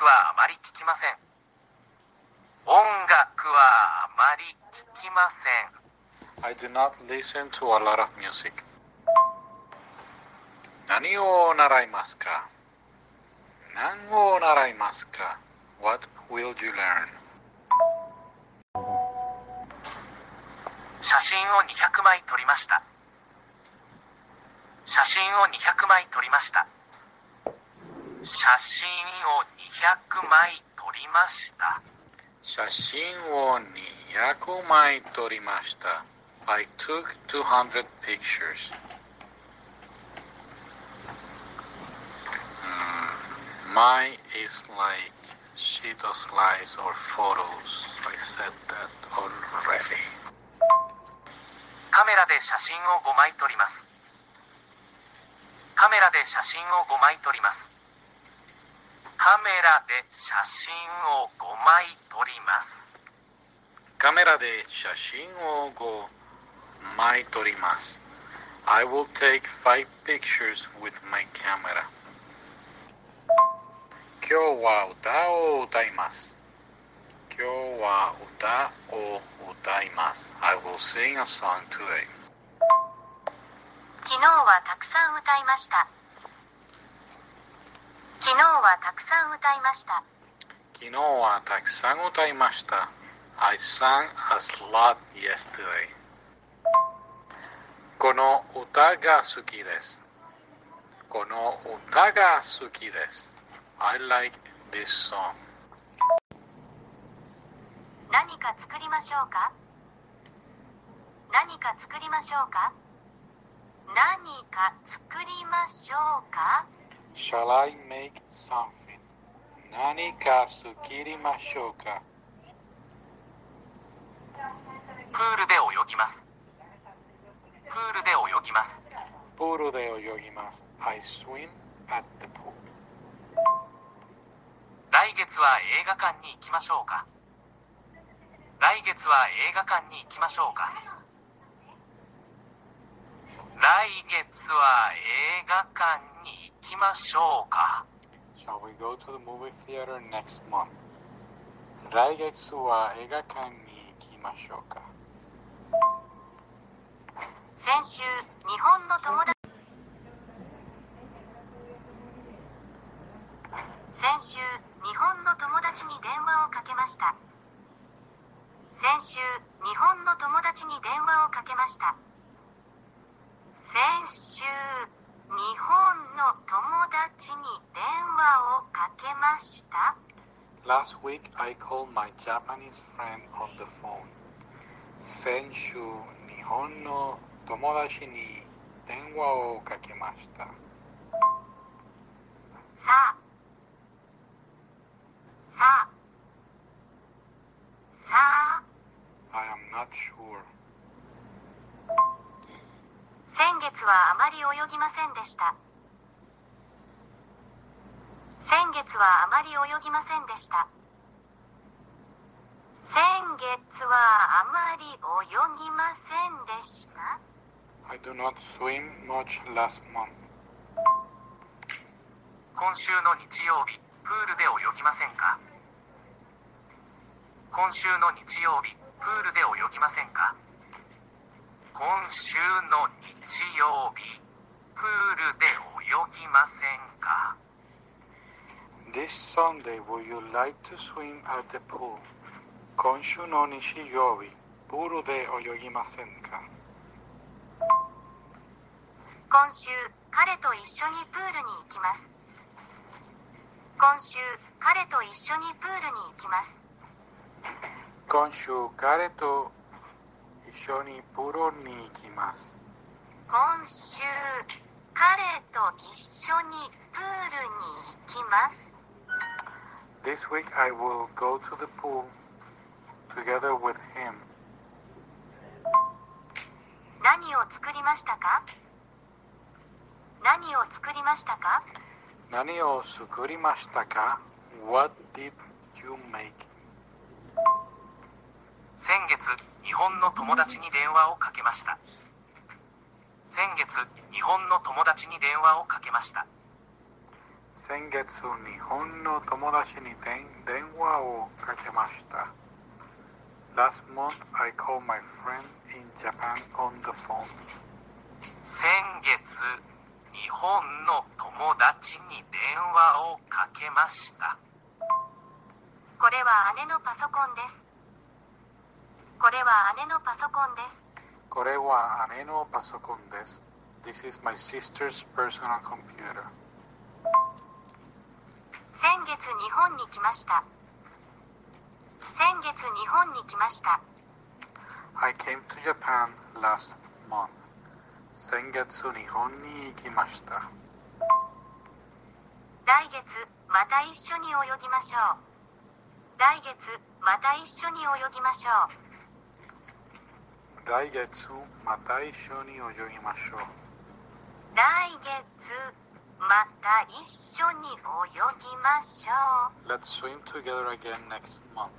音楽はあまり聞きません。音楽はあまり聞きません。音楽はあまり聞きません I do not listen to a lot of music. 何を習いますか？何を習いますか？What will you learn? 写真を200枚撮りました。写真を200枚撮りました。写真を200枚撮りました写真を200枚撮りました。I took 200 pictures. Hmm, My is like sheet of slides or photos. I said that already. カメラで写真を5枚撮りますカメラで写真を5枚撮りますカメラで写真を5枚撮りますカメラで写真を5枚撮ります。I will take five pictures with my camera. 今日は歌を歌います。今日は歌を歌います。I will sing a song today. 昨日はたくさん歌いました昨日はたくさん歌いました昨日はたくさん歌いました。I sang a lot yesterday. この歌が好きです。この歌が好きです。I like this song. 何か作りましょうか？何か作りましょうか？何か作りましょうか？Shall I make something? 何か作りましょうかプールで泳ぎますプールで泳ぎますプールで泳ぎます。I swim at the pool. 来月は映画館に行きましょうか来月は映画館に行きましょうか来月は映画館に行きましょうか。Shall we go to the movie theater next month? 来月は映画館に行きましょうか先週日本の友達。先週日本の友達に電話をかけました。先週日本の友達に電話をかけました。先週日本の友達に電話をかけました Last week I called my Japanese friend on the phone. 先週日本の友達に電話をかけました。さあさあさあ I am not sure. 先月はあまり泳ぎませんでした。先月はあまり泳ぎませんでした。先月はあまり泳ぎませんでした。I do not swim much last month. 今週の日曜日プールで泳ぎませんか？今週の日曜日プールで泳ぎませんか？今週の日曜日プールで泳ぎませんか？This Sunday, would you like to swim at the pool? 今週の日曜日、プールで泳ぎませんか？今週彼と一緒にプールに行きます。今週彼と一緒にプールに行きます。今週、彼と一緒にプールに行きます。今週彼と一緒にプールに行きます This week I will go to the pool together with him. 何を作りましたか何を作りましたか何を作りましたか What did you make? 先月日本の友達に電話をかけました先月日本の友達に電話をかけました先月日本の友達に電電話をかけました。Last month I called my friend in Japan on the phone. 先月日本の友達に電話をかけましたこれは姉のパソコンですこれは姉のパソコンですこれは姉のパソコンです。This is my sister's personal computer. 先月日本に来ました先月日本に来ました I came to Japan last month. 先月日本に行きました。来月また一緒に泳ぎましょう来月また一緒に泳ぎましょう来月また一緒に泳ぎましょう。来月また一緒に泳ぎましょう Let's swim together again next month.